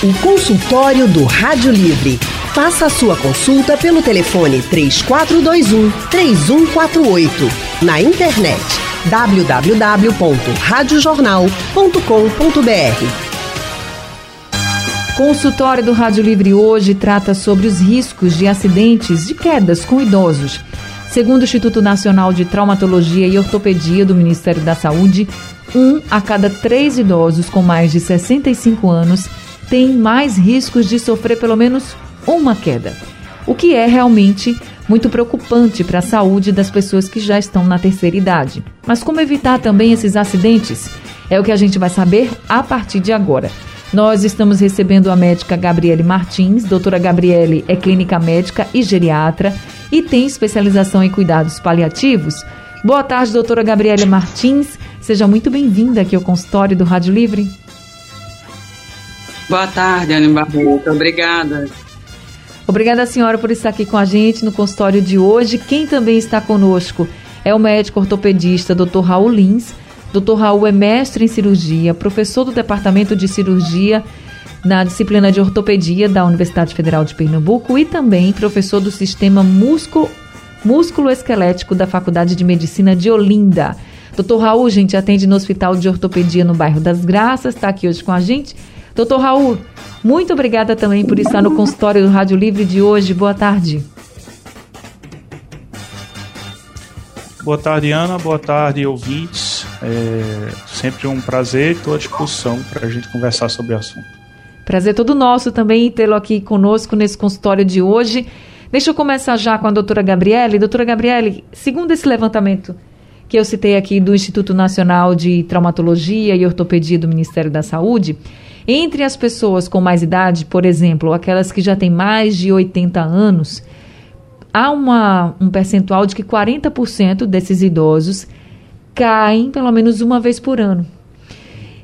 O consultório do Rádio Livre. Faça a sua consulta pelo telefone 3421 3148. Na internet www.radiojornal.com.br. Consultório do Rádio Livre hoje trata sobre os riscos de acidentes de quedas com idosos. Segundo o Instituto Nacional de Traumatologia e Ortopedia do Ministério da Saúde, um a cada três idosos com mais de 65 anos tem mais riscos de sofrer pelo menos uma queda, o que é realmente muito preocupante para a saúde das pessoas que já estão na terceira idade. Mas como evitar também esses acidentes? É o que a gente vai saber a partir de agora. Nós estamos recebendo a médica Gabriele Martins. Doutora Gabriele é clínica médica e geriatra e tem especialização em cuidados paliativos. Boa tarde, doutora Gabriele Martins. Seja muito bem-vinda aqui ao consultório do Rádio Livre. Boa tarde, Ana Barreto. Obrigada. Obrigada, senhora, por estar aqui com a gente no consultório de hoje. Quem também está conosco é o médico ortopedista Dr. Raul Lins. Dr. Raul é mestre em cirurgia, professor do Departamento de Cirurgia na disciplina de ortopedia da Universidade Federal de Pernambuco e também professor do Sistema Músculo, Músculo Esquelético da Faculdade de Medicina de Olinda. Doutor Raul, gente, atende no Hospital de Ortopedia no bairro das Graças, está aqui hoje com a gente. Doutor Raul, muito obrigada também por estar no consultório do Rádio Livre de hoje. Boa tarde. Boa tarde, Ana. Boa tarde, ouvintes. É sempre um prazer e estou à disposição para a gente conversar sobre o assunto. Prazer todo nosso também tê-lo aqui conosco nesse consultório de hoje. Deixa eu começar já com a doutora Gabriele. Doutora Gabriele, segundo esse levantamento que eu citei aqui do Instituto Nacional de Traumatologia e Ortopedia do Ministério da Saúde, entre as pessoas com mais idade, por exemplo, aquelas que já têm mais de 80 anos, há uma, um percentual de que 40% desses idosos caem pelo menos uma vez por ano.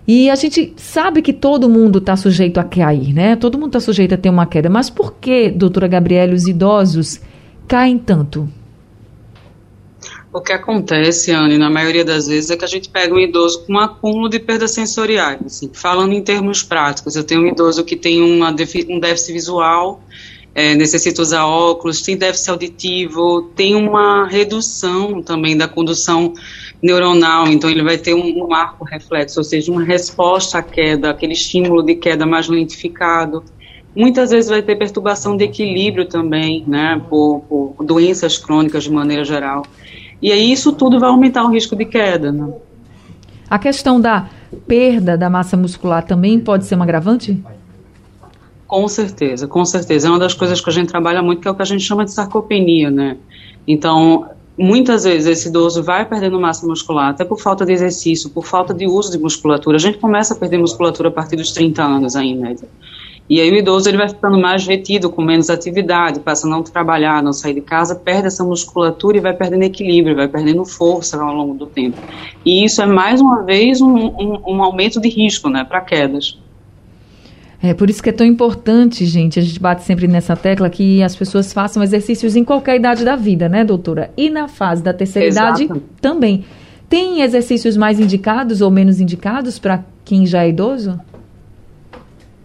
E a gente sabe que todo mundo está sujeito a cair, né? Todo mundo está sujeito a ter uma queda. Mas por que, doutora Gabriela, os idosos caem tanto? O que acontece, Anne, na maioria das vezes, é que a gente pega um idoso com um acúmulo de perdas sensoriais. Assim, falando em termos práticos, eu tenho um idoso que tem uma um déficit visual, é, necessita usar óculos, tem déficit auditivo, tem uma redução também da condução neuronal, então ele vai ter um, um arco reflexo, ou seja, uma resposta à queda, aquele estímulo de queda mais lentificado. Muitas vezes vai ter perturbação de equilíbrio também, né, por, por doenças crônicas de maneira geral. E aí isso tudo vai aumentar o risco de queda. Né? A questão da perda da massa muscular também pode ser um agravante? Com certeza, com certeza. É uma das coisas que a gente trabalha muito, que é o que a gente chama de sarcopenia, né? Então, muitas vezes esse idoso vai perdendo massa muscular, até por falta de exercício, por falta de uso de musculatura. A gente começa a perder musculatura a partir dos 30 anos aí, em média. E aí o idoso ele vai ficando mais retido, com menos atividade, passa a não trabalhar, não sair de casa, perde essa musculatura e vai perdendo equilíbrio, vai perdendo força ao longo do tempo. E isso é mais uma vez um, um, um aumento de risco, né, para quedas. É por isso que é tão importante, gente, a gente bate sempre nessa tecla que as pessoas façam exercícios em qualquer idade da vida, né, doutora? E na fase da terceira Exato. idade também. Tem exercícios mais indicados ou menos indicados para quem já é idoso?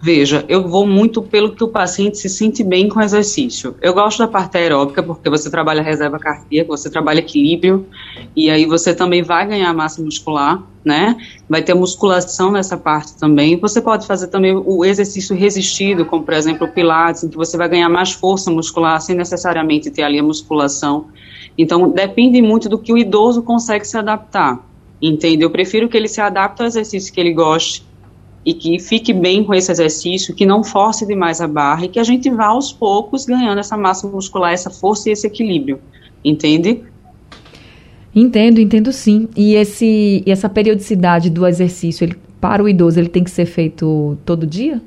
Veja, eu vou muito pelo que o paciente se sente bem com o exercício. Eu gosto da parte aeróbica porque você trabalha reserva cardíaca, você trabalha equilíbrio e aí você também vai ganhar massa muscular, né? Vai ter musculação nessa parte também. Você pode fazer também o exercício resistido, como por exemplo o pilates, em que você vai ganhar mais força muscular sem necessariamente ter ali a musculação. Então depende muito do que o idoso consegue se adaptar. Entende? Eu prefiro que ele se adapte ao exercício que ele goste e que fique bem com esse exercício, que não force demais a barra e que a gente vá aos poucos ganhando essa massa muscular, essa força e esse equilíbrio, entende? Entendo, entendo sim. E esse e essa periodicidade do exercício, ele, para o idoso, ele tem que ser feito todo dia?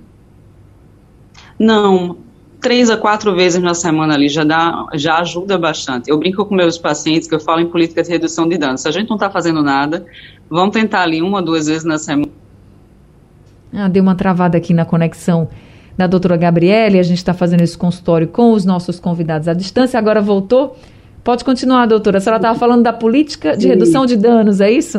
Não, três a quatro vezes na semana ali já dá, já ajuda bastante. Eu brinco com meus pacientes que eu falo em política de redução de danos. Se a gente não está fazendo nada, vamos tentar ali uma, duas vezes na semana ah, deu uma travada aqui na conexão da doutora Gabriele. A gente está fazendo esse consultório com os nossos convidados à distância. Agora voltou. Pode continuar, doutora. A senhora estava falando da política de Sim. redução de danos, é isso?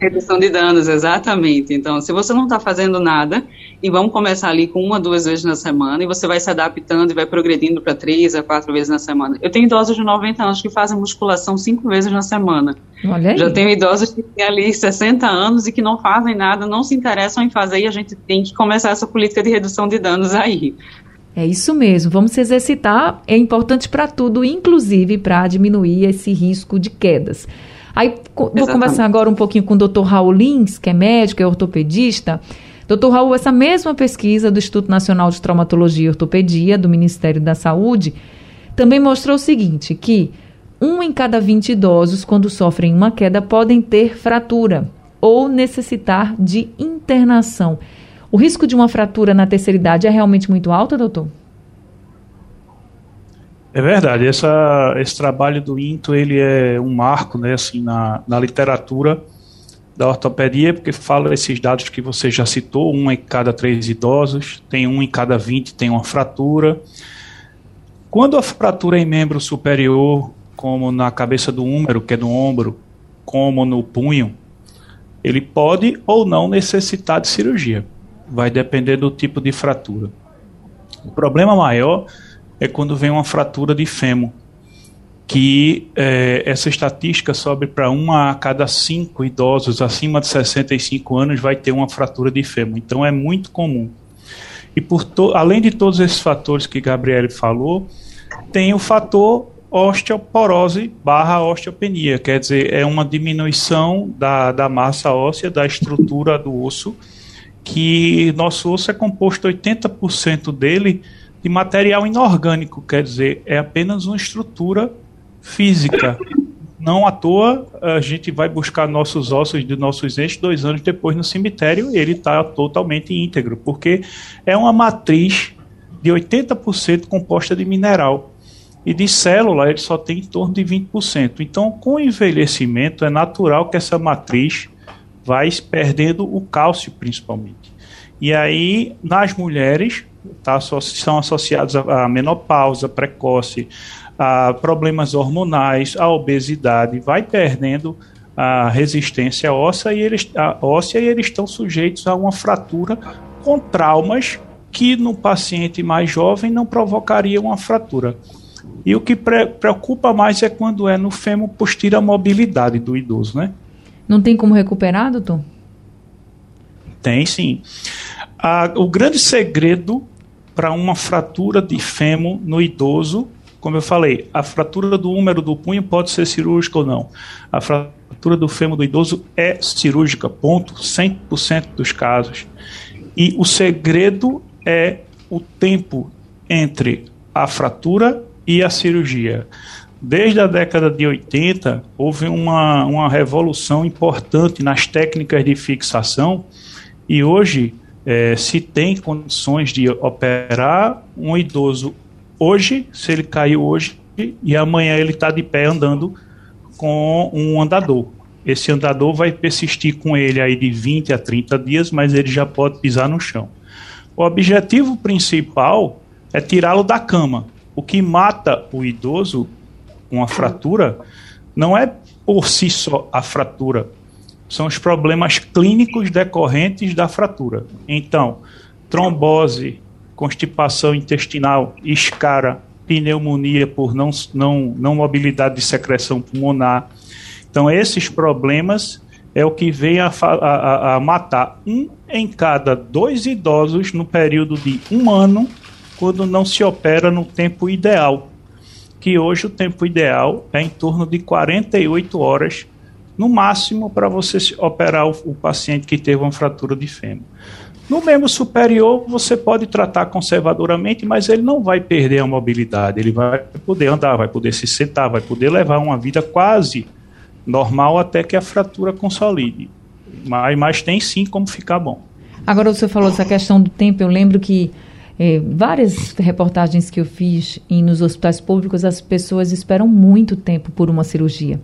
Redução de danos, exatamente. Então, se você não está fazendo nada, e vamos começar ali com uma, duas vezes na semana, e você vai se adaptando e vai progredindo para três a quatro vezes na semana. Eu tenho idosos de 90 anos que fazem musculação cinco vezes na semana. Olha aí. Já tenho idosos que têm ali 60 anos e que não fazem nada, não se interessam em fazer, e a gente tem que começar essa política de redução de danos aí. É isso mesmo, vamos se exercitar, é importante para tudo, inclusive para diminuir esse risco de quedas. Aí Exatamente. vou conversar agora um pouquinho com o Dr. Raul Lins, que é médico, é ortopedista. Doutor Raul, essa mesma pesquisa do Instituto Nacional de Traumatologia e Ortopedia, do Ministério da Saúde, também mostrou o seguinte, que um em cada 20 idosos, quando sofrem uma queda, podem ter fratura ou necessitar de internação. O risco de uma fratura na terceira idade é realmente muito alto, doutor? É verdade. Essa, esse trabalho do INTO ele é um marco né, assim, na, na literatura da ortopedia, porque fala esses dados que você já citou, um em cada três idosos, tem um em cada vinte tem uma fratura. Quando a fratura é em membro superior, como na cabeça do húmero, que é no ombro, como no punho, ele pode ou não necessitar de cirurgia vai depender do tipo de fratura. O problema maior é quando vem uma fratura de fêmur, que é, essa estatística sobe para uma a cada cinco idosos acima de 65 anos vai ter uma fratura de fêmur. Então é muito comum. E por além de todos esses fatores que Gabriele falou, tem o fator osteoporose barra osteopenia, quer dizer, é uma diminuição da, da massa óssea, da estrutura do osso, que nosso osso é composto 80% dele de material inorgânico, quer dizer, é apenas uma estrutura física. Não à toa a gente vai buscar nossos ossos de nossos entes dois anos depois no cemitério e ele está totalmente íntegro, porque é uma matriz de 80% composta de mineral. E de célula ele só tem em torno de 20%. Então, com o envelhecimento, é natural que essa matriz vai perdendo o cálcio principalmente. E aí, nas mulheres, tá, são associados à menopausa precoce, a problemas hormonais, a obesidade, vai perdendo a resistência óssea e eles, óssea e eles estão sujeitos a uma fratura com traumas que no paciente mais jovem não provocaria uma fratura. E o que pre preocupa mais é quando é no fêmur posterior a mobilidade do idoso, né? Não tem como recuperar, doutor? Tem sim. Ah, o grande segredo para uma fratura de fêmur no idoso, como eu falei, a fratura do húmero do punho pode ser cirúrgica ou não. A fratura do fêmur do idoso é cirúrgica, ponto, 100% dos casos. E o segredo é o tempo entre a fratura e a cirurgia. Desde a década de 80, houve uma, uma revolução importante nas técnicas de fixação e hoje é, se tem condições de operar um idoso hoje, se ele caiu hoje, e amanhã ele está de pé andando com um andador. Esse andador vai persistir com ele aí de 20 a 30 dias, mas ele já pode pisar no chão. O objetivo principal é tirá-lo da cama. O que mata o idoso uma fratura, não é por si só a fratura, são os problemas clínicos decorrentes da fratura. Então, trombose, constipação intestinal, escara, pneumonia por não, não, não mobilidade de secreção pulmonar. Então, esses problemas é o que vem a, a, a, matar um em cada dois idosos no período de um ano, quando não se opera no tempo ideal que hoje o tempo ideal é em torno de 48 horas, no máximo, para você operar o, o paciente que teve uma fratura de fêmur. No membro superior, você pode tratar conservadoramente, mas ele não vai perder a mobilidade, ele vai poder andar, vai poder se sentar, vai poder levar uma vida quase normal até que a fratura consolide. Mas, mas tem sim como ficar bom. Agora, você falou essa questão do tempo, eu lembro que é, várias reportagens que eu fiz em, nos hospitais públicos, as pessoas esperam muito tempo por uma cirurgia.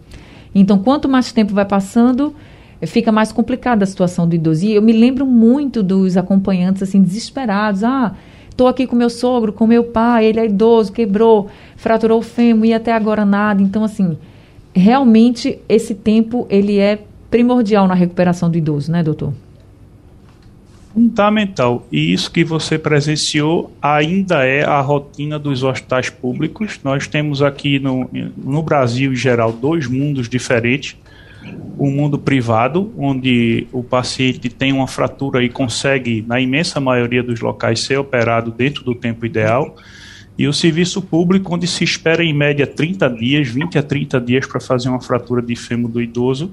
Então, quanto mais tempo vai passando, é, fica mais complicada a situação do idoso. E eu me lembro muito dos acompanhantes, assim, desesperados. Ah, tô aqui com meu sogro, com meu pai, ele é idoso, quebrou, fraturou o fêmur e até agora nada. Então, assim, realmente esse tempo ele é primordial na recuperação do idoso, né, doutor? Fundamental. E isso que você presenciou ainda é a rotina dos hospitais públicos. Nós temos aqui no, no Brasil, em geral, dois mundos diferentes. O mundo privado, onde o paciente tem uma fratura e consegue, na imensa maioria dos locais, ser operado dentro do tempo ideal. E o serviço público, onde se espera em média 30 dias, 20 a 30 dias para fazer uma fratura de fêmur do idoso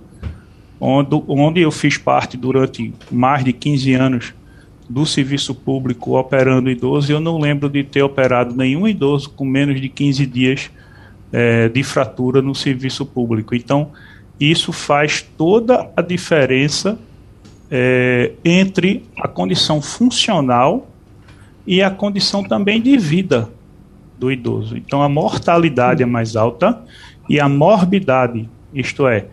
onde, onde eu fiz parte durante mais de 15 anos do serviço público operando idoso, eu não lembro de ter operado nenhum idoso com menos de 15 dias é, de fratura no serviço público. Então, isso faz toda a diferença é, entre a condição funcional e a condição também de vida do idoso. Então, a mortalidade é mais alta e a morbidade, isto é,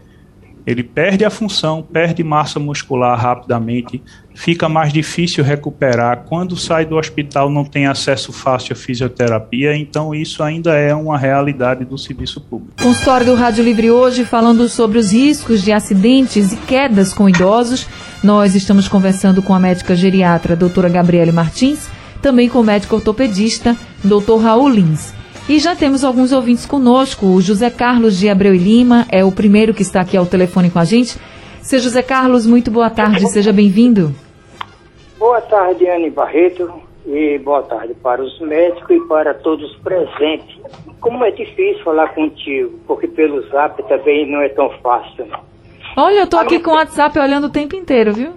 ele perde a função, perde massa muscular rapidamente, fica mais difícil recuperar. Quando sai do hospital, não tem acesso fácil à fisioterapia, então isso ainda é uma realidade do serviço público. Consultório do Rádio Livre hoje falando sobre os riscos de acidentes e quedas com idosos. Nós estamos conversando com a médica geriatra, doutora Gabriele Martins, também com o médico ortopedista, doutor Raul Lins. E já temos alguns ouvintes conosco. O José Carlos de Abreu e Lima é o primeiro que está aqui ao telefone com a gente. Seu José Carlos, muito boa tarde, seja bem-vindo. Boa tarde, Anne Barreto, e boa tarde para os médicos e para todos presentes. Como é difícil falar contigo, porque pelo zap também não é tão fácil. Olha, eu tô aqui com o WhatsApp olhando o tempo inteiro, viu?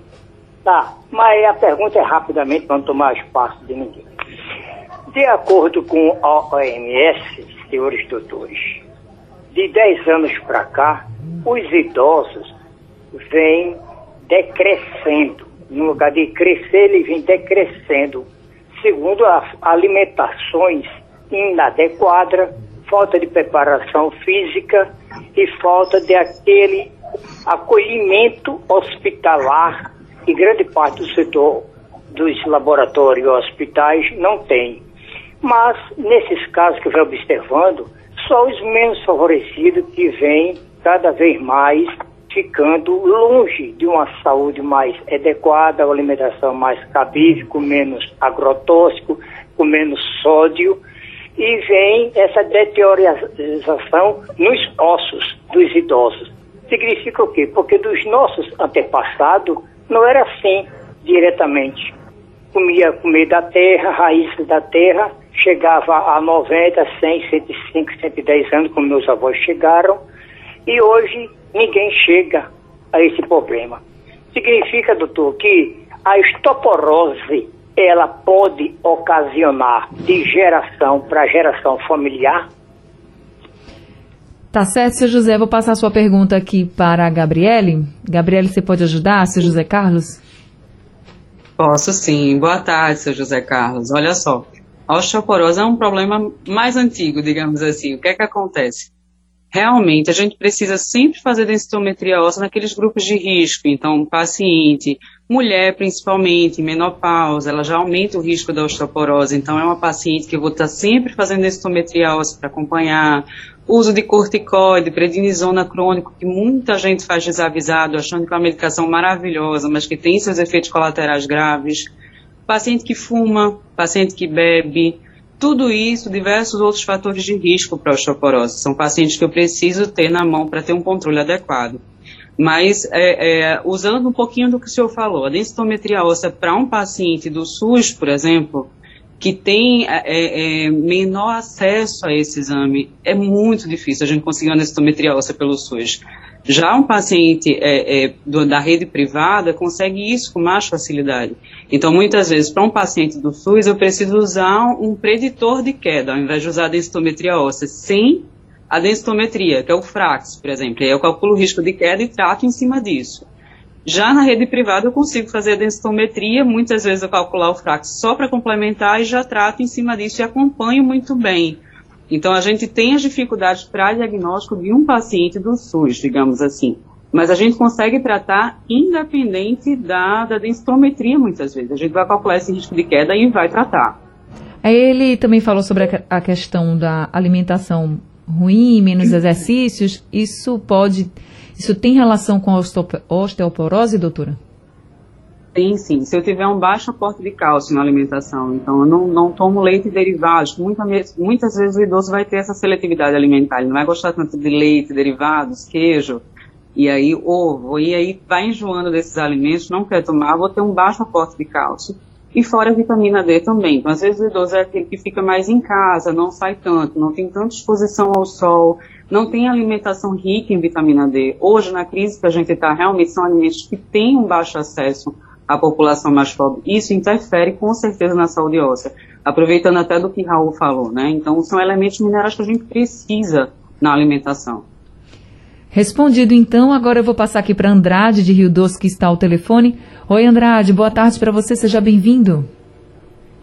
Tá, mas a pergunta é rapidamente para não tomar espaço de ninguém. De acordo com a OMS, senhores doutores, de 10 anos para cá, os idosos vêm decrescendo. No lugar de crescer, ele vem decrescendo, segundo as alimentações inadequadas, falta de preparação física e falta de aquele acolhimento hospitalar que grande parte do setor dos laboratórios e hospitais não tem. Mas, nesses casos que eu venho observando, só os menos favorecidos que vêm cada vez mais ficando longe de uma saúde mais adequada, uma alimentação mais cabível, com menos agrotóxico, com menos sódio, e vem essa deterioração nos ossos dos idosos. Significa o quê? Porque dos nossos antepassados não era assim diretamente. Comia comida da terra, raízes da terra, chegava a 90, 100, 105, 110 anos, como meus avós chegaram, e hoje ninguém chega a esse problema. Significa, doutor, que a estoporose ela pode ocasionar de geração para geração familiar? Tá certo, seu José. Vou passar a sua pergunta aqui para a Gabriele. Gabriele, você pode ajudar, seu José Carlos? Posso sim. Boa tarde, seu José Carlos. Olha só, a osteoporose é um problema mais antigo, digamos assim. O que é que acontece? Realmente, a gente precisa sempre fazer densitometria óssea naqueles grupos de risco. Então, paciente, mulher principalmente, menopausa, ela já aumenta o risco da osteoporose. Então, é uma paciente que eu vou estar sempre fazendo densitometria óssea para acompanhar. Uso de corticoide, prednisona crônico, que muita gente faz desavisado, achando que é uma medicação maravilhosa, mas que tem seus efeitos colaterais graves paciente que fuma, paciente que bebe, tudo isso, diversos outros fatores de risco para osteoporose. São pacientes que eu preciso ter na mão para ter um controle adequado. Mas, é, é, usando um pouquinho do que o senhor falou, a densitometria óssea para um paciente do SUS, por exemplo, que tem é, é, é, menor acesso a esse exame, é muito difícil a gente conseguir uma densitometria óssea pelo SUS. Já um paciente é, do, da rede privada consegue isso com mais facilidade. Então, muitas vezes, para um paciente do SUS, eu preciso usar um preditor de queda, ao invés de usar a densitometria óssea, sem a densitometria, que é o FRAX, por exemplo. Aí eu calculo o risco de queda e trato em cima disso. Já na rede privada eu consigo fazer a densitometria, muitas vezes eu calcular o FRAX só para complementar e já trato em cima disso e acompanho muito bem. Então, a gente tem as dificuldades para diagnóstico de um paciente do SUS, digamos assim. Mas a gente consegue tratar independente da, da densitometria, muitas vezes. A gente vai calcular esse risco de queda e vai tratar. Ele também falou sobre a questão da alimentação ruim, menos exercícios. Isso pode, isso tem relação com a osteoporose, doutora? Sim, sim. Se eu tiver um baixo aporte de cálcio na alimentação, então eu não, não tomo leite e derivados, muita, muitas vezes o idoso vai ter essa seletividade alimentar, ele não vai gostar tanto de leite, derivados, queijo, e aí ovo, e aí vai enjoando desses alimentos, não quer tomar, vou ter um baixo aporte de cálcio. E fora a vitamina D também. Então, às vezes o idoso é aquele que fica mais em casa, não sai tanto, não tem tanta exposição ao sol, não tem alimentação rica em vitamina D. Hoje, na crise que a gente está, realmente são alimentos que têm um baixo acesso a população mais pobre. Isso interfere com certeza na saúde óssea. Aproveitando até do que Raul falou, né? Então, são elementos minerais que a gente precisa na alimentação. Respondido então, agora eu vou passar aqui para Andrade de Rio Doce que está ao telefone. Oi Andrade, boa tarde para você, seja bem-vindo.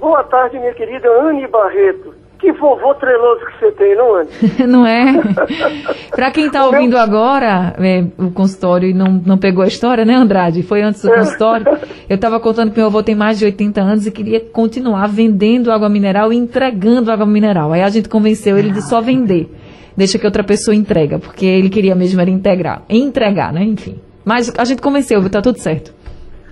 Boa tarde, minha querida Anne Barreto. Que vovô treloso que você tem, não é? não é? Para quem está ouvindo agora é, o consultório e não, não pegou a história, né, Andrade? Foi antes do é. consultório. Eu estava contando que meu avô tem mais de 80 anos e queria continuar vendendo água mineral e entregando água mineral. Aí a gente convenceu ele de só vender. Deixa que outra pessoa entrega, porque ele queria mesmo era integrar, entregar, né? Enfim. Mas a gente convenceu, viu? Tá tudo certo.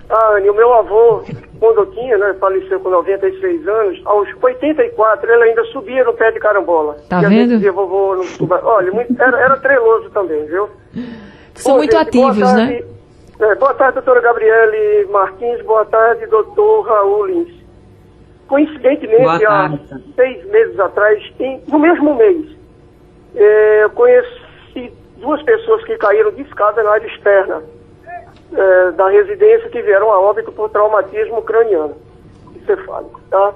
Ah, e o meu avô, quando eu tinha, né, faleceu com 96 anos, aos 84 ele ainda subia no pé de carambola. Tá e vendo? Dizia, vovô, não suba. Olha, muito, era, era treloso também, viu? São Bom, muito gente, ativos, boa né? tarde, né? É, boa tarde, doutora Gabriele Martins. Boa tarde, doutor Raul Lins. Coincidentemente, há seis meses atrás, em, no mesmo mês, eu conheci duas pessoas que caíram de escada na área externa é, da residência que vieram a óbito por traumatismo craniano encefálico, tá?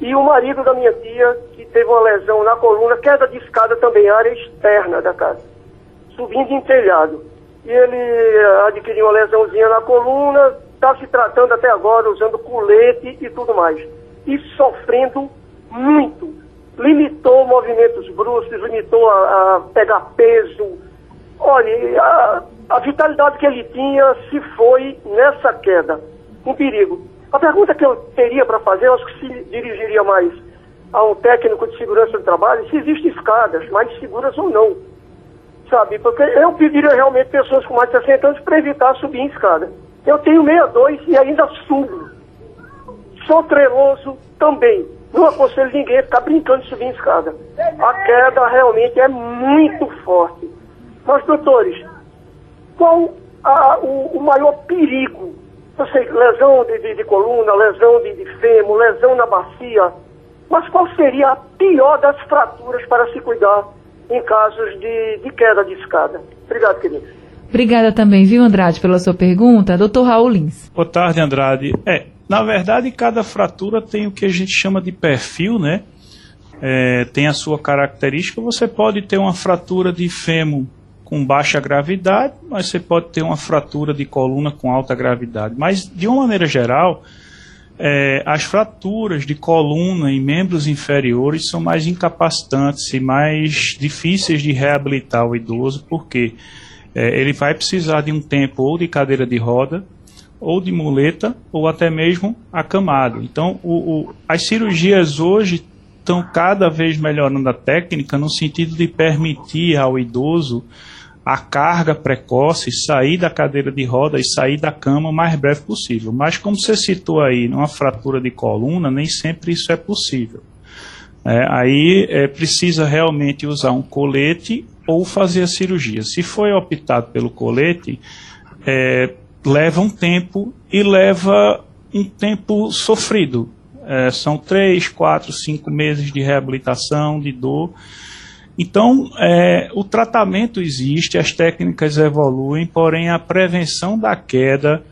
E o marido da minha tia, que teve uma lesão na coluna, queda de escada também, área externa da casa, subindo em telhado. E ele é, adquiriu uma lesãozinha na coluna, está se tratando até agora, usando colete e tudo mais. E sofrendo muito. Limitou movimentos bruscos, limitou a, a pegar peso. Olha, a, a vitalidade que ele tinha se foi nessa queda. Um perigo. A pergunta que eu teria para fazer, eu acho que se dirigiria mais a um técnico de segurança do trabalho, se existem escadas mais seguras ou não. Sabe? Porque eu pediria realmente pessoas com mais de 60 anos para evitar subir em escada. Eu tenho 62 e ainda subo. Sou treloso também. Não aconselho ninguém a ficar brincando de subir em escada. A queda realmente é muito forte. Mas, doutores, qual a, o, o, maior perigo. Eu sei, lesão de, de, de coluna, lesão de, de fêmur, lesão na bacia. Mas qual seria a pior das fraturas para se cuidar em casos de, de queda de escada? Obrigado, querido. Obrigada também, viu, Andrade, pela sua pergunta. Doutor Raul Lins. Boa tarde, Andrade. É, na verdade, cada fratura tem o que a gente chama de perfil, né? É, tem a sua característica. Você pode ter uma fratura de fêmur com baixa gravidade, mas você pode ter uma fratura de coluna com alta gravidade. Mas, de uma maneira geral, é, as fraturas de coluna em membros inferiores são mais incapacitantes e mais difíceis de reabilitar o idoso, porque é, ele vai precisar de um tempo ou de cadeira de roda, ou de muleta, ou até mesmo acamado. Então, o, o, as cirurgias hoje estão cada vez melhorando a técnica no sentido de permitir ao idoso a carga precoce, sair da cadeira de roda e sair da cama o mais breve possível. Mas como você citou aí, numa fratura de coluna, nem sempre isso é possível. É, aí é, precisa realmente usar um colete ou fazer a cirurgia. Se foi optado pelo colete, é, leva um tempo e leva um tempo sofrido. É, são três, quatro, cinco meses de reabilitação, de dor. Então, é, o tratamento existe, as técnicas evoluem, porém a prevenção da queda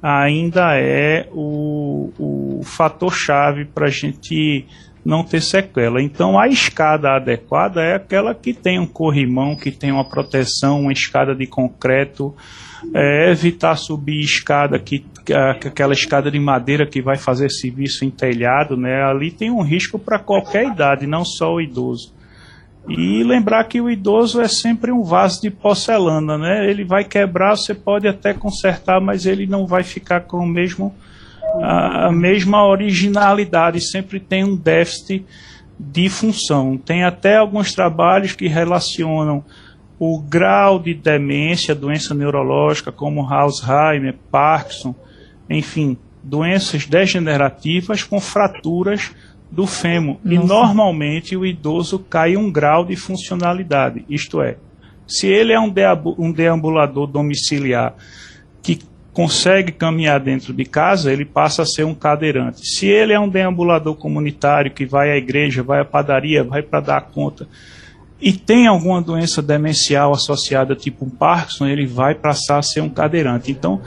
ainda é o, o fator-chave para a gente não ter sequela. Então, a escada adequada é aquela que tem um corrimão, que tem uma proteção, uma escada de concreto, é, evitar subir escada que aquela escada de madeira que vai fazer serviço em telhado, né? Ali tem um risco para qualquer idade, não só o idoso. E lembrar que o idoso é sempre um vaso de porcelana, né? Ele vai quebrar, você pode até consertar, mas ele não vai ficar com o mesmo a, a mesma originalidade, sempre tem um déficit de função. Tem até alguns trabalhos que relacionam o grau de demência, doença neurológica como Alzheimer, Parkinson, enfim, doenças degenerativas com fraturas do fêmur. Nossa. E normalmente o idoso cai um grau de funcionalidade, isto é, se ele é um, um deambulador domiciliar que consegue caminhar dentro de casa, ele passa a ser um cadeirante. Se ele é um deambulador comunitário que vai à igreja, vai à padaria, vai para dar conta e tem alguma doença demencial associada, tipo um Parkinson, ele vai passar a ser um cadeirante. Então,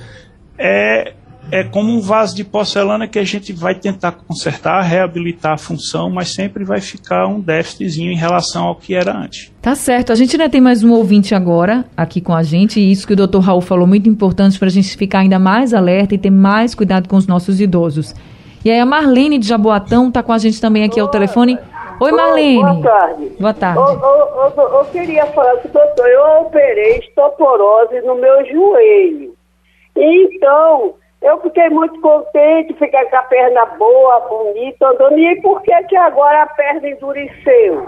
é, é como um vaso de porcelana que a gente vai tentar consertar, reabilitar a função, mas sempre vai ficar um déficitzinho em relação ao que era antes. Tá certo. A gente ainda tem mais um ouvinte agora aqui com a gente, e isso que o Dr. Raul falou muito importante para a gente ficar ainda mais alerta e ter mais cuidado com os nossos idosos. E aí a Marlene de Jaboatão está com a gente também aqui ao telefone. Oi, Marlene. Boa tarde. Boa tarde. Eu, eu, eu, eu queria falar com o doutor, eu operei estoporose no meu joelho. Então, eu fiquei muito contente, ficar com a perna boa, bonita, andando. E por que que agora a perna endureceu?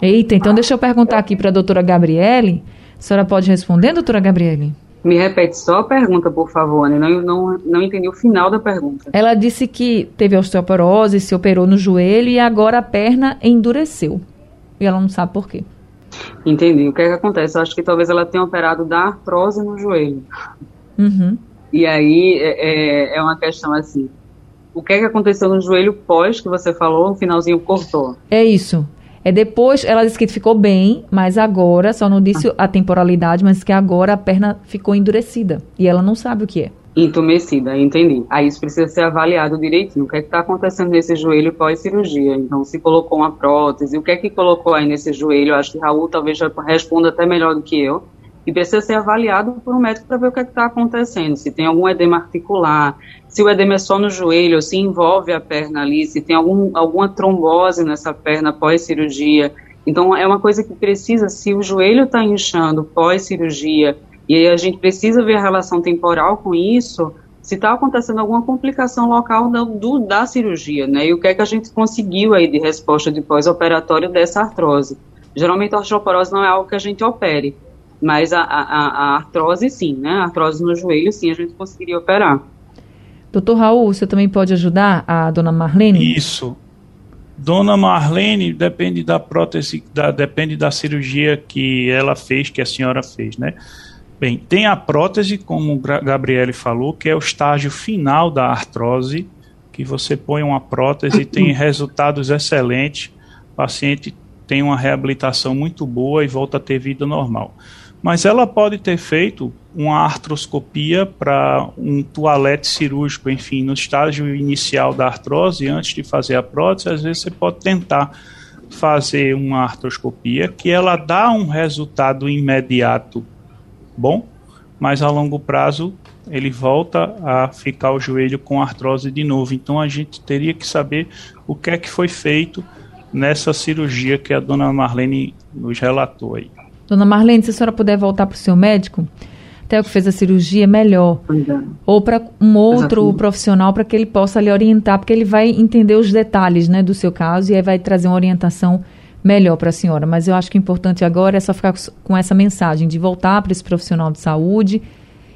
Eita, então deixa eu perguntar aqui para a doutora Gabriele. A senhora pode responder, doutora Gabriele? Me repete só a pergunta, por favor, né? Não, não, não entendi o final da pergunta. Ela disse que teve osteoporose, se operou no joelho e agora a perna endureceu. E ela não sabe por quê. Entendi. O que é que acontece? Eu acho que talvez ela tenha operado da artrose no joelho. Uhum. E aí é, é, é uma questão assim. O que é que aconteceu no joelho pós que você falou, o finalzinho cortou? É isso. É depois, ela disse que ficou bem, mas agora, só não disse a temporalidade, mas que agora a perna ficou endurecida. E ela não sabe o que é. Entumecida, entendi. Aí isso precisa ser avaliado direitinho. O que é que está acontecendo nesse joelho pós-cirurgia? Então, se colocou uma prótese, o que é que colocou aí nesse joelho? Acho que Raul talvez já responda até melhor do que eu e precisa ser avaliado por um médico para ver o que é está acontecendo, se tem algum edema articular, se o edema é só no joelho, se envolve a perna ali, se tem algum, alguma trombose nessa perna pós-cirurgia. Então, é uma coisa que precisa, se o joelho está inchando pós-cirurgia, e aí a gente precisa ver a relação temporal com isso, se está acontecendo alguma complicação local da, do, da cirurgia, né? E o que é que a gente conseguiu aí de resposta de pós-operatório dessa artrose. Geralmente a osteoporose não é algo que a gente opere, mas a, a, a artrose, sim, né? A artrose no joelho, sim, a gente conseguiria operar. Doutor Raul, você também pode ajudar a dona Marlene? Isso. Dona Marlene depende da prótese, da, depende da cirurgia que ela fez, que a senhora fez, né? Bem, tem a prótese, como o Gabriele falou, que é o estágio final da artrose, que você põe uma prótese e tem resultados excelentes, o paciente tem uma reabilitação muito boa e volta a ter vida normal mas ela pode ter feito uma artroscopia para um toalete cirúrgico, enfim, no estágio inicial da artrose, antes de fazer a prótese, às vezes você pode tentar fazer uma artroscopia que ela dá um resultado imediato bom, mas a longo prazo ele volta a ficar o joelho com artrose de novo. Então a gente teria que saber o que é que foi feito nessa cirurgia que a dona Marlene nos relatou aí. Dona Marlene, se a senhora puder voltar para o seu médico, até o que fez a cirurgia, melhor. É. Ou para um outro Exatamente. profissional para que ele possa lhe orientar, porque ele vai entender os detalhes né, do seu caso e aí vai trazer uma orientação melhor para a senhora. Mas eu acho que o importante agora é só ficar com essa mensagem de voltar para esse profissional de saúde.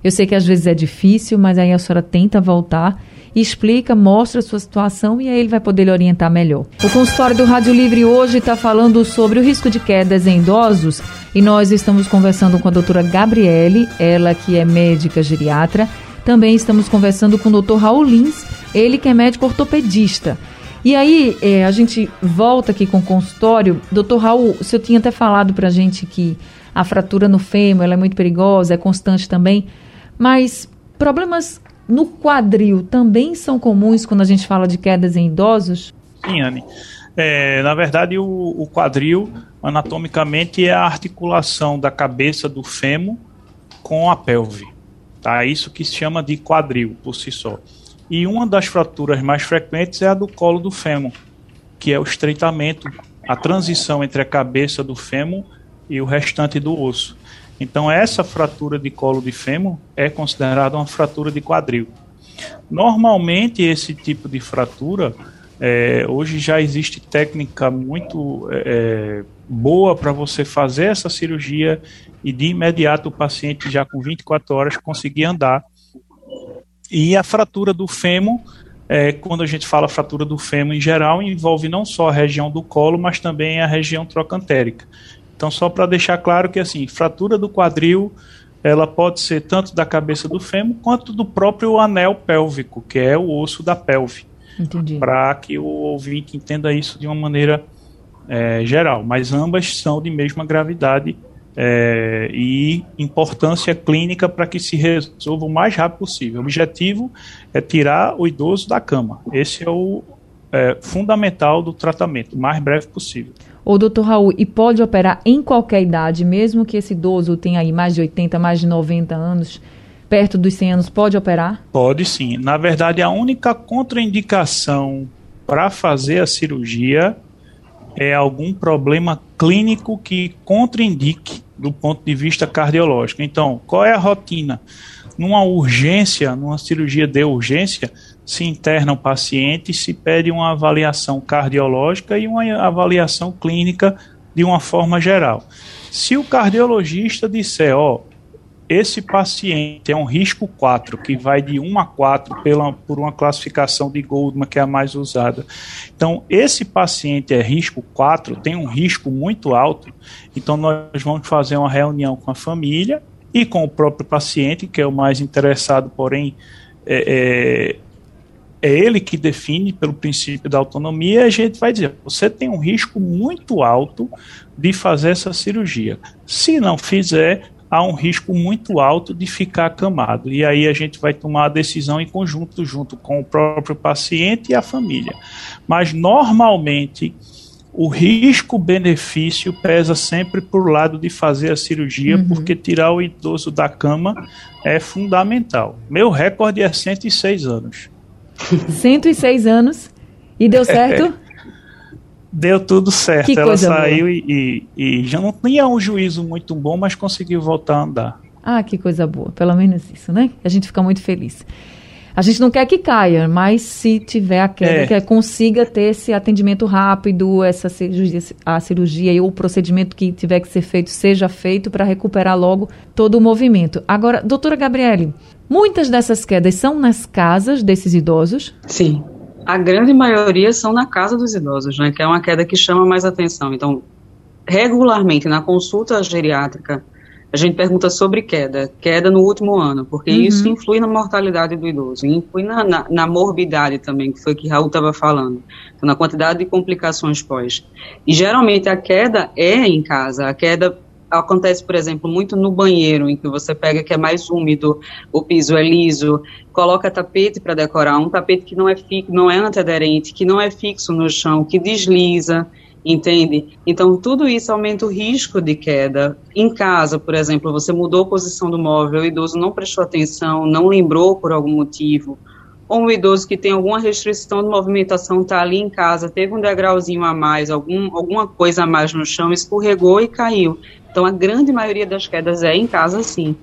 Eu sei que às vezes é difícil, mas aí a senhora tenta voltar explica, mostra a sua situação e aí ele vai poder lhe orientar melhor. O consultório do Rádio Livre hoje está falando sobre o risco de quedas em idosos e nós estamos conversando com a doutora Gabriele, ela que é médica geriatra. Também estamos conversando com o doutor Raul Lins, ele que é médico ortopedista. E aí, é, a gente volta aqui com o consultório. Doutor Raul, o senhor tinha até falado para a gente que a fratura no fêmur é muito perigosa, é constante também. Mas problemas no quadril também são comuns quando a gente fala de quedas em idosos? Sim, Anne. É, na verdade, o, o, quadril, anatomicamente, é a articulação da cabeça do fêmur com a pelve. Tá? Isso que se chama de quadril, por si só. E uma das fraturas mais frequentes é a do colo do fêmur, que é o estreitamento, a transição entre a cabeça do fêmur e o restante do osso. Então, essa fratura de colo de fêmur é considerada uma fratura de quadril. Normalmente, esse tipo de fratura, é, hoje já existe técnica muito é, boa para você fazer essa cirurgia e de imediato o paciente já com 24 horas conseguir andar. E a fratura do fêmur, é, quando a gente fala fratura do fêmur em geral, envolve não só a região do colo, mas também a região trocantérica. Então, só para deixar claro que assim, fratura do quadril, ela pode ser tanto da cabeça do fêmur quanto do próprio anel pélvico, que é o osso da pelve. Para que o ouvinte entenda isso de uma maneira é, geral. Mas ambas são de mesma gravidade é, e importância clínica para que se resolva o mais rápido possível. O objetivo é tirar o idoso da cama. Esse é o é, fundamental do tratamento, o mais breve possível. O doutor Raul, e pode operar em qualquer idade, mesmo que esse idoso tenha aí mais de 80, mais de 90 anos, perto dos 100 anos, pode operar? Pode sim. Na verdade, a única contraindicação para fazer a cirurgia é algum problema clínico que contraindique do ponto de vista cardiológico. Então, qual é a rotina? Numa urgência, numa cirurgia de urgência, se interna o paciente se pede uma avaliação cardiológica e uma avaliação clínica de uma forma geral. Se o cardiologista disser, ó, esse paciente é um risco 4, que vai de 1 a 4 pela, por uma classificação de Goldman, que é a mais usada. Então, esse paciente é risco 4, tem um risco muito alto, então nós vamos fazer uma reunião com a família e com o próprio paciente, que é o mais interessado, porém, é, é, é ele que define pelo princípio da autonomia, e a gente vai dizer, você tem um risco muito alto de fazer essa cirurgia. Se não fizer, há um risco muito alto de ficar acamado. E aí a gente vai tomar a decisão em conjunto, junto com o próprio paciente e a família. Mas normalmente o risco-benefício pesa sempre por lado de fazer a cirurgia, uhum. porque tirar o idoso da cama é fundamental. Meu recorde é 106 anos. 106 anos? E deu certo? deu tudo certo. Que Ela saiu e, e, e, já não tinha um juízo muito bom, mas conseguiu voltar a andar. Ah, que coisa boa. Pelo menos isso, né? A gente fica muito feliz. A gente não quer que caia, mas se tiver a queda, é. que consiga ter esse atendimento rápido, essa cirurgia, a cirurgia e o procedimento que tiver que ser feito seja feito para recuperar logo todo o movimento. Agora, doutora Gabriele, muitas dessas quedas são nas casas desses idosos? Sim. A grande maioria são na casa dos idosos, né, que é uma queda que chama mais atenção. Então, regularmente na consulta geriátrica, a gente pergunta sobre queda, queda no último ano, porque uhum. isso influi na mortalidade do idoso, influi na, na, na morbidade também, que foi que Raul estava falando, então, na quantidade de complicações pós. E geralmente a queda é em casa, a queda acontece, por exemplo, muito no banheiro, em que você pega que é mais úmido, o piso é liso, coloca tapete para decorar, um tapete que não é fixo, não é antiaderente, que não é fixo no chão, que desliza, entende? Então, tudo isso aumenta o risco de queda. Em casa, por exemplo, você mudou a posição do móvel, o idoso não prestou atenção, não lembrou por algum motivo, ou um idoso que tem alguma restrição de movimentação está ali em casa, teve um degrauzinho a mais, algum, alguma coisa a mais no chão, escorregou e caiu. Então, a grande maioria das quedas é em casa, sim.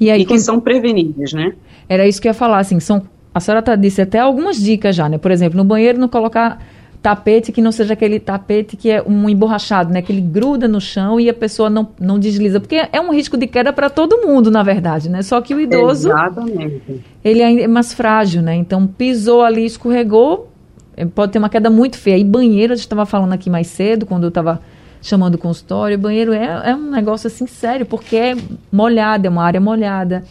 E, aí, e que são preveníveis, né? Era isso que eu ia falar, assim, são, a senhora tá, disse até algumas dicas já, né? Por exemplo, no banheiro não colocar tapete que não seja aquele tapete que é um emborrachado, né? Que ele gruda no chão e a pessoa não, não desliza. Porque é um risco de queda para todo mundo, na verdade, né? Só que o idoso. Exatamente. Ele é mais frágil, né? Então pisou ali, escorregou, é, pode ter uma queda muito feia. E banheiro, a gente estava falando aqui mais cedo, quando eu estava chamando o consultório, banheiro é, é um negócio assim sério, porque é molhado, é uma área molhada.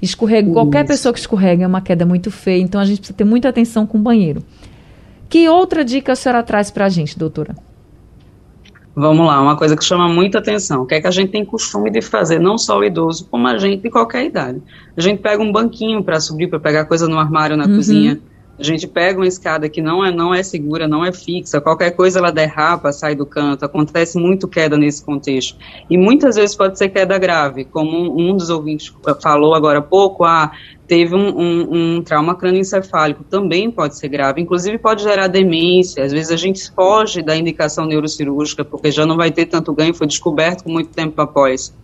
Escorrega, qualquer pessoa que escorrega é uma queda muito feia, então a gente precisa ter muita atenção com o banheiro. Que outra dica a senhora traz para a gente, doutora? Vamos lá, uma coisa que chama muita atenção, o que é que a gente tem costume de fazer, não só o idoso, como a gente de qualquer idade. A gente pega um banquinho para subir, para pegar coisa no armário, na uhum. cozinha, a gente pega uma escada que não é, não é segura, não é fixa, qualquer coisa ela derrapa, sai do canto, acontece muito queda nesse contexto. E muitas vezes pode ser queda grave, como um, dos ouvintes falou agora há pouco, ah, teve um, um, um trauma crânioencefálico, também pode ser grave, inclusive pode gerar demência, às vezes a gente foge da indicação neurocirúrgica, porque já não vai ter tanto ganho, foi descoberto com muito tempo após.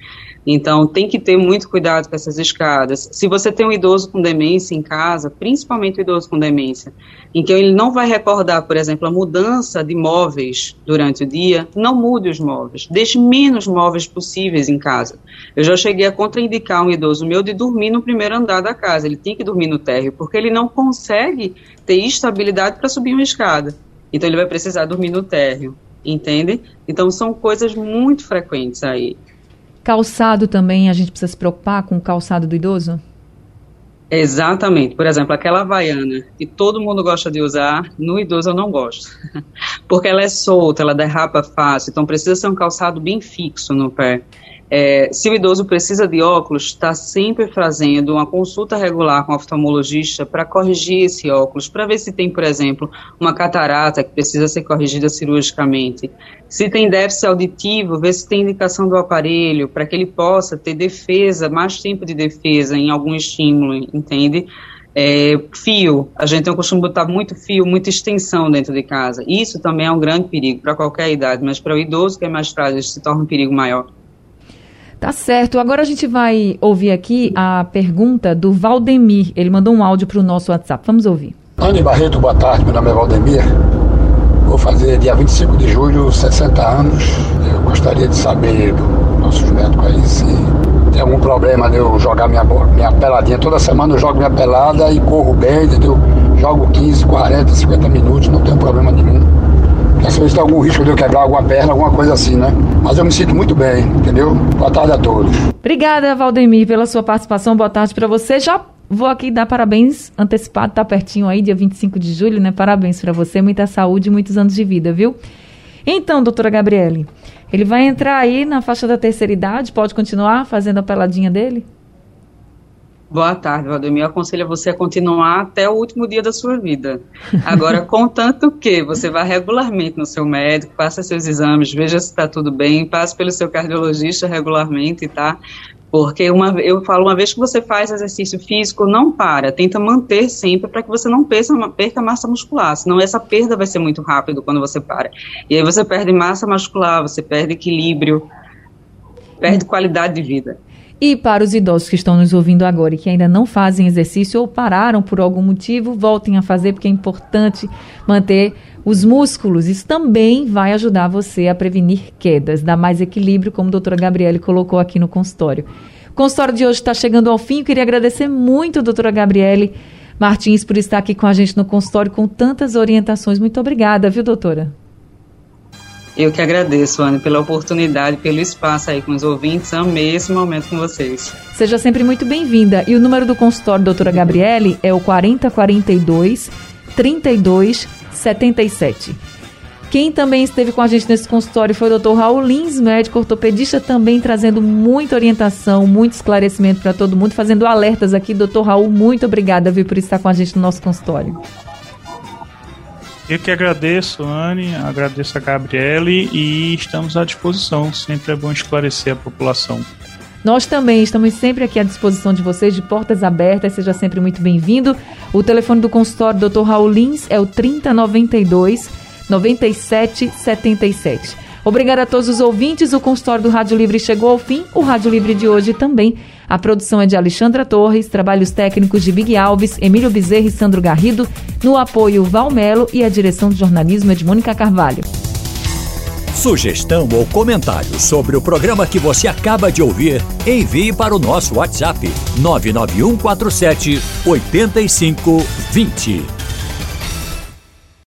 Então, tem que ter muito cuidado com essas escadas. Se você tem um idoso com demência em casa, principalmente o idoso com demência, em que ele não vai recordar, por exemplo, a mudança de móveis durante o dia, não mude os móveis. Deixe menos móveis possíveis em casa. Eu já cheguei a contraindicar um idoso meu de dormir no primeiro andar da casa. Ele tem que dormir no térreo, porque ele não consegue ter estabilidade para subir uma escada. Então, ele vai precisar dormir no térreo entende? Então são coisas muito frequentes aí. Calçado também, a gente precisa se preocupar com o calçado do idoso? Exatamente. Por exemplo, aquela havaiana que todo mundo gosta de usar, no idoso eu não gosto. Porque ela é solta, ela derrapa fácil, então precisa ser um calçado bem fixo no pé. É, se o idoso precisa de óculos, está sempre fazendo uma consulta regular com o oftalmologista para corrigir esse óculos, para ver se tem, por exemplo, uma catarata que precisa ser corrigida cirurgicamente. Se tem déficit auditivo, ver se tem indicação do aparelho, para que ele possa ter defesa, mais tempo de defesa em algum estímulo, entende? É, fio, a gente tem o costume de botar muito fio, muita extensão dentro de casa. Isso também é um grande perigo para qualquer idade, mas para o idoso que é mais frágil, se torna um perigo maior. Tá certo. Agora a gente vai ouvir aqui a pergunta do Valdemir. Ele mandou um áudio para o nosso WhatsApp. Vamos ouvir. Anne Barreto, boa tarde. Meu nome é Valdemir. Vou fazer dia 25 de julho 60 anos. Eu gostaria de saber dos nossos médicos aí se tem algum problema de eu jogar minha, minha peladinha. Toda semana eu jogo minha pelada e corro bem, entendeu? Jogo 15, 40, 50 minutos, não tem problema nenhum. Vezes tem algum risco de eu quebrar alguma perna, alguma coisa assim, né? Mas eu me sinto muito bem, entendeu? Boa tarde a todos. Obrigada, Valdemir, pela sua participação. Boa tarde para você. Já vou aqui dar parabéns antecipado, tá pertinho aí, dia 25 de julho, né? Parabéns para você, muita saúde e muitos anos de vida, viu? Então, doutora Gabriele, ele vai entrar aí na faixa da terceira idade, pode continuar fazendo a peladinha dele? Boa tarde, Valdemir. Eu aconselho você a continuar até o último dia da sua vida. Agora, contanto que você vá regularmente no seu médico, faça seus exames, veja se está tudo bem, passe pelo seu cardiologista regularmente, tá? Porque uma, eu falo, uma vez que você faz exercício físico, não para, tenta manter sempre para que você não perca, perca massa muscular, senão essa perda vai ser muito rápido quando você para. E aí você perde massa muscular, você perde equilíbrio, perde qualidade de vida. E para os idosos que estão nos ouvindo agora e que ainda não fazem exercício ou pararam por algum motivo, voltem a fazer porque é importante manter os músculos. Isso também vai ajudar você a prevenir quedas, dar mais equilíbrio, como a doutora Gabriele colocou aqui no consultório. O consultório de hoje está chegando ao fim. Eu queria agradecer muito doutora Gabriele Martins por estar aqui com a gente no consultório com tantas orientações. Muito obrigada, viu, doutora? Eu que agradeço, Ana, pela oportunidade, pelo espaço aí com os ouvintes. Amei esse momento com vocês. Seja sempre muito bem-vinda. E o número do consultório doutora Gabriele é o 4042 3277. Quem também esteve com a gente nesse consultório foi o Dr. Raul Lins, médico ortopedista, também trazendo muita orientação, muito esclarecimento para todo mundo, fazendo alertas aqui. Dr. Raul, muito obrigada viu, por estar com a gente no nosso consultório. Eu que agradeço, Anne, agradeço a Gabriele e estamos à disposição. Sempre é bom esclarecer a população. Nós também estamos sempre aqui à disposição de vocês, de portas abertas, seja sempre muito bem-vindo. O telefone do consultório Dr. Raul Lins é o 3092 9777. Obrigada a todos os ouvintes. O consultório do Rádio Livre chegou ao fim. O Rádio Livre de hoje também. A produção é de Alexandra Torres, trabalhos técnicos de Big Alves, Emílio Bezerra e Sandro Garrido, no apoio Valmelo e a direção de jornalismo é de Mônica Carvalho. Sugestão ou comentário sobre o programa que você acaba de ouvir, envie para o nosso WhatsApp 99147 8520.